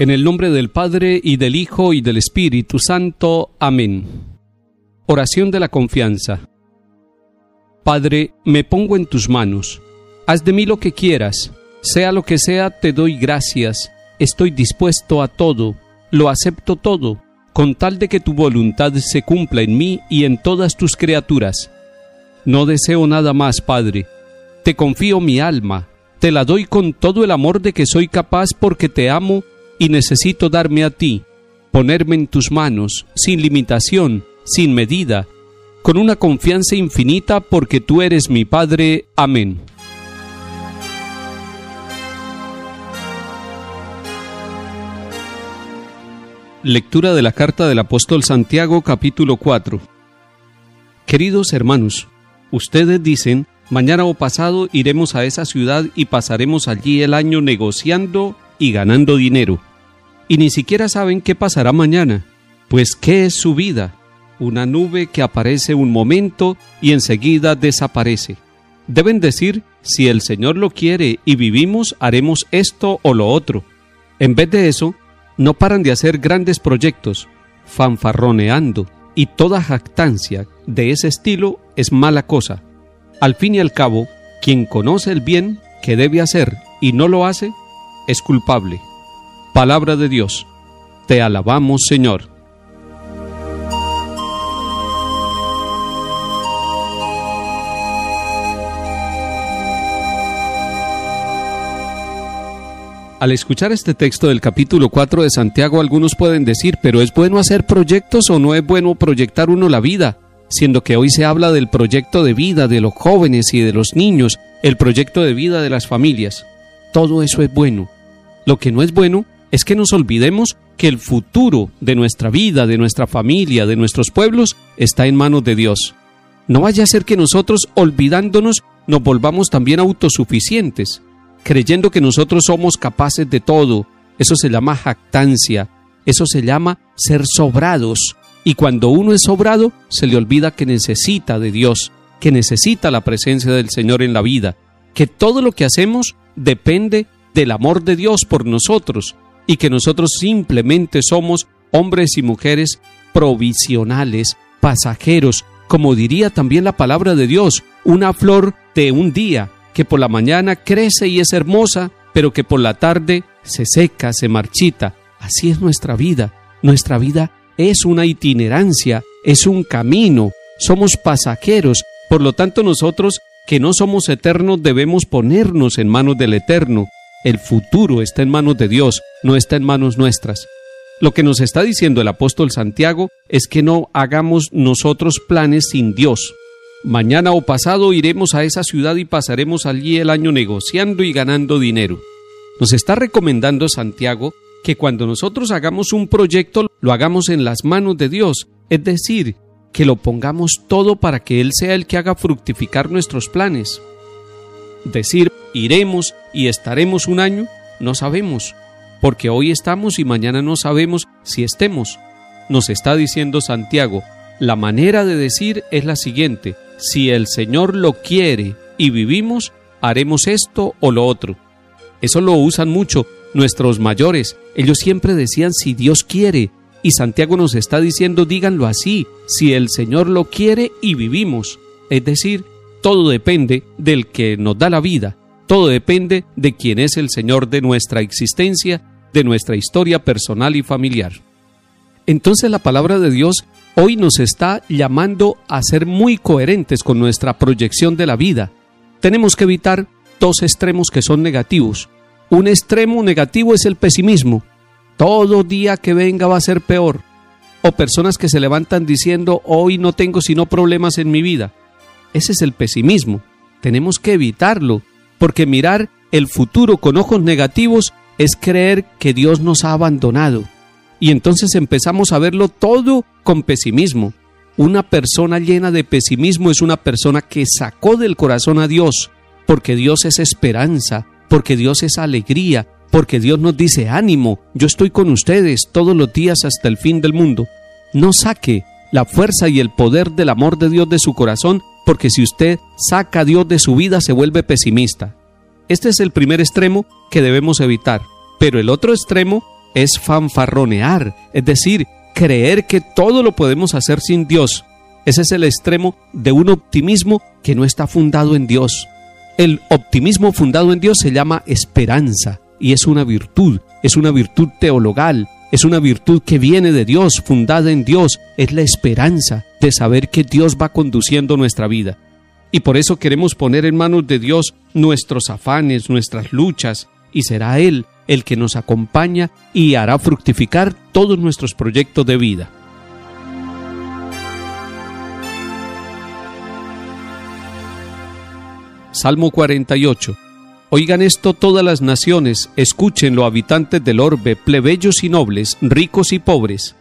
En el nombre del Padre y del Hijo y del Espíritu Santo. Amén. Oración de la confianza. Padre, me pongo en tus manos. Haz de mí lo que quieras. Sea lo que sea, te doy gracias. Estoy dispuesto a todo. Lo acepto todo, con tal de que tu voluntad se cumpla en mí y en todas tus criaturas. No deseo nada más, Padre. Te confío mi alma. Te la doy con todo el amor de que soy capaz porque te amo y necesito darme a ti, ponerme en tus manos, sin limitación, sin medida, con una confianza infinita porque tú eres mi Padre. Amén. Lectura de la carta del apóstol Santiago capítulo 4 Queridos hermanos, ustedes dicen, mañana o pasado iremos a esa ciudad y pasaremos allí el año negociando y ganando dinero. Y ni siquiera saben qué pasará mañana, pues ¿qué es su vida? Una nube que aparece un momento y enseguida desaparece. Deben decir, si el Señor lo quiere y vivimos, haremos esto o lo otro. En vez de eso, no paran de hacer grandes proyectos, fanfarroneando, y toda jactancia de ese estilo es mala cosa. Al fin y al cabo, quien conoce el bien que debe hacer y no lo hace, es culpable. Palabra de Dios. Te alabamos, Señor. Al escuchar este texto del capítulo 4 de Santiago, algunos pueden decir, pero ¿es bueno hacer proyectos o no es bueno proyectar uno la vida? Siendo que hoy se habla del proyecto de vida de los jóvenes y de los niños, el proyecto de vida de las familias. Todo eso es bueno. Lo que no es bueno es que nos olvidemos que el futuro de nuestra vida, de nuestra familia, de nuestros pueblos, está en manos de Dios. No vaya a ser que nosotros, olvidándonos, nos volvamos también autosuficientes, creyendo que nosotros somos capaces de todo. Eso se llama jactancia, eso se llama ser sobrados. Y cuando uno es sobrado, se le olvida que necesita de Dios, que necesita la presencia del Señor en la vida, que todo lo que hacemos depende del amor de Dios por nosotros y que nosotros simplemente somos hombres y mujeres provisionales, pasajeros, como diría también la palabra de Dios, una flor de un día que por la mañana crece y es hermosa, pero que por la tarde se seca, se marchita. Así es nuestra vida. Nuestra vida es una itinerancia, es un camino, somos pasajeros, por lo tanto nosotros que no somos eternos debemos ponernos en manos del Eterno. El futuro está en manos de Dios, no está en manos nuestras. Lo que nos está diciendo el apóstol Santiago es que no hagamos nosotros planes sin Dios. Mañana o pasado iremos a esa ciudad y pasaremos allí el año negociando y ganando dinero. Nos está recomendando Santiago que cuando nosotros hagamos un proyecto lo hagamos en las manos de Dios, es decir, que lo pongamos todo para que Él sea el que haga fructificar nuestros planes. Decir, iremos y estaremos un año, no sabemos, porque hoy estamos y mañana no sabemos si estemos. Nos está diciendo Santiago, la manera de decir es la siguiente, si el Señor lo quiere y vivimos, haremos esto o lo otro. Eso lo usan mucho nuestros mayores, ellos siempre decían si Dios quiere, y Santiago nos está diciendo, díganlo así, si el Señor lo quiere y vivimos. Es decir, todo depende del que nos da la vida, todo depende de quién es el Señor de nuestra existencia, de nuestra historia personal y familiar. Entonces la palabra de Dios hoy nos está llamando a ser muy coherentes con nuestra proyección de la vida. Tenemos que evitar dos extremos que son negativos. Un extremo negativo es el pesimismo, todo día que venga va a ser peor. O personas que se levantan diciendo, hoy no tengo sino problemas en mi vida. Ese es el pesimismo. Tenemos que evitarlo, porque mirar el futuro con ojos negativos es creer que Dios nos ha abandonado. Y entonces empezamos a verlo todo con pesimismo. Una persona llena de pesimismo es una persona que sacó del corazón a Dios, porque Dios es esperanza, porque Dios es alegría, porque Dios nos dice ánimo, yo estoy con ustedes todos los días hasta el fin del mundo. No saque la fuerza y el poder del amor de Dios de su corazón, porque si usted saca a Dios de su vida se vuelve pesimista. Este es el primer extremo que debemos evitar, pero el otro extremo es fanfarronear, es decir, creer que todo lo podemos hacer sin Dios. Ese es el extremo de un optimismo que no está fundado en Dios. El optimismo fundado en Dios se llama esperanza y es una virtud, es una virtud teologal, es una virtud que viene de Dios, fundada en Dios, es la esperanza de saber que Dios va conduciendo nuestra vida. Y por eso queremos poner en manos de Dios nuestros afanes, nuestras luchas, y será Él el que nos acompaña y hará fructificar todos nuestros proyectos de vida. Salmo 48 Oigan esto todas las naciones, escúchenlo habitantes del orbe, plebeyos y nobles, ricos y pobres.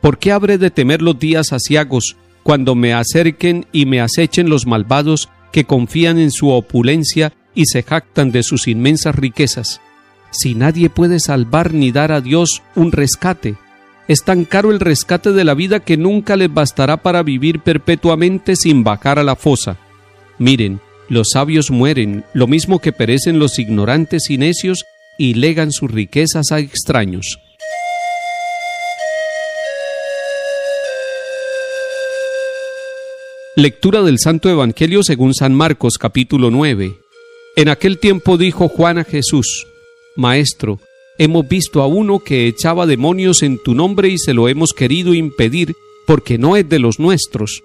¿Por qué habré de temer los días asiagos, cuando me acerquen y me acechen los malvados que confían en su opulencia y se jactan de sus inmensas riquezas? Si nadie puede salvar ni dar a Dios un rescate, es tan caro el rescate de la vida que nunca les bastará para vivir perpetuamente sin bajar a la fosa. Miren, los sabios mueren, lo mismo que perecen los ignorantes y necios, y legan sus riquezas a extraños. Lectura del Santo Evangelio según San Marcos capítulo 9. En aquel tiempo dijo Juan a Jesús, Maestro, hemos visto a uno que echaba demonios en tu nombre y se lo hemos querido impedir porque no es de los nuestros.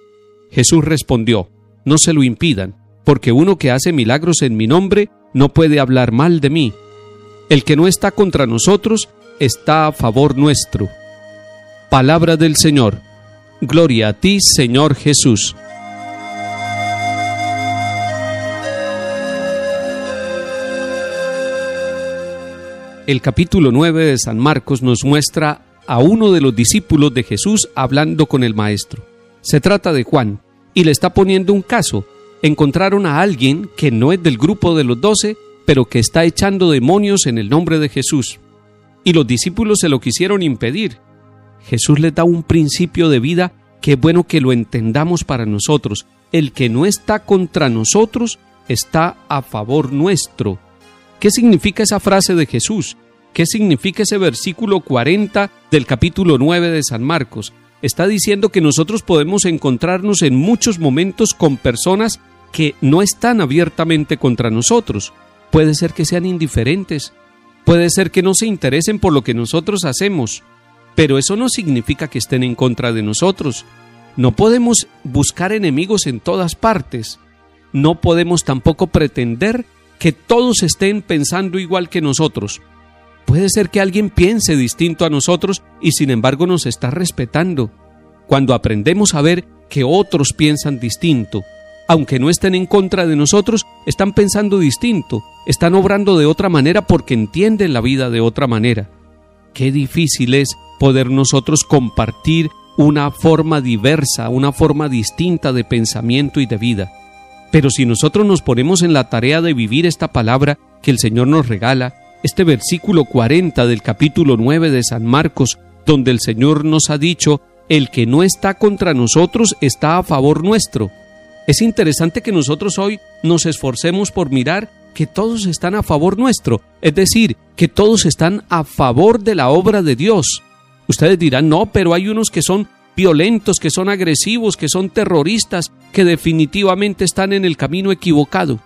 Jesús respondió, No se lo impidan, porque uno que hace milagros en mi nombre no puede hablar mal de mí. El que no está contra nosotros está a favor nuestro. Palabra del Señor. Gloria a ti, Señor Jesús. El capítulo 9 de San Marcos nos muestra a uno de los discípulos de Jesús hablando con el Maestro. Se trata de Juan, y le está poniendo un caso encontraron a alguien que no es del grupo de los doce, pero que está echando demonios en el nombre de Jesús. Y los discípulos se lo quisieron impedir. Jesús les da un principio de vida que es bueno que lo entendamos para nosotros. El que no está contra nosotros está a favor nuestro. ¿Qué significa esa frase de Jesús? ¿Qué significa ese versículo 40 del capítulo 9 de San Marcos? Está diciendo que nosotros podemos encontrarnos en muchos momentos con personas que no están abiertamente contra nosotros. Puede ser que sean indiferentes, puede ser que no se interesen por lo que nosotros hacemos, pero eso no significa que estén en contra de nosotros. No podemos buscar enemigos en todas partes. No podemos tampoco pretender que todos estén pensando igual que nosotros. Puede ser que alguien piense distinto a nosotros y sin embargo nos está respetando. Cuando aprendemos a ver que otros piensan distinto, aunque no estén en contra de nosotros, están pensando distinto, están obrando de otra manera porque entienden la vida de otra manera. Qué difícil es poder nosotros compartir una forma diversa, una forma distinta de pensamiento y de vida. Pero si nosotros nos ponemos en la tarea de vivir esta palabra que el Señor nos regala, este versículo 40 del capítulo 9 de San Marcos, donde el Señor nos ha dicho, el que no está contra nosotros está a favor nuestro. Es interesante que nosotros hoy nos esforcemos por mirar que todos están a favor nuestro, es decir, que todos están a favor de la obra de Dios. Ustedes dirán, no, pero hay unos que son violentos, que son agresivos, que son terroristas, que definitivamente están en el camino equivocado.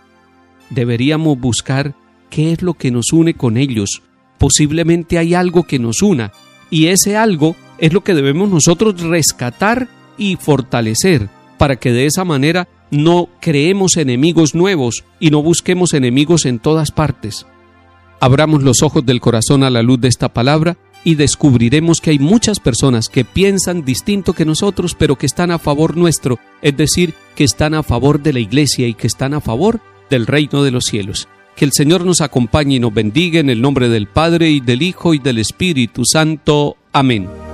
Deberíamos buscar qué es lo que nos une con ellos. Posiblemente hay algo que nos una, y ese algo es lo que debemos nosotros rescatar y fortalecer para que de esa manera no creemos enemigos nuevos y no busquemos enemigos en todas partes. Abramos los ojos del corazón a la luz de esta palabra y descubriremos que hay muchas personas que piensan distinto que nosotros, pero que están a favor nuestro, es decir, que están a favor de la Iglesia y que están a favor del reino de los cielos. Que el Señor nos acompañe y nos bendiga en el nombre del Padre y del Hijo y del Espíritu Santo. Amén.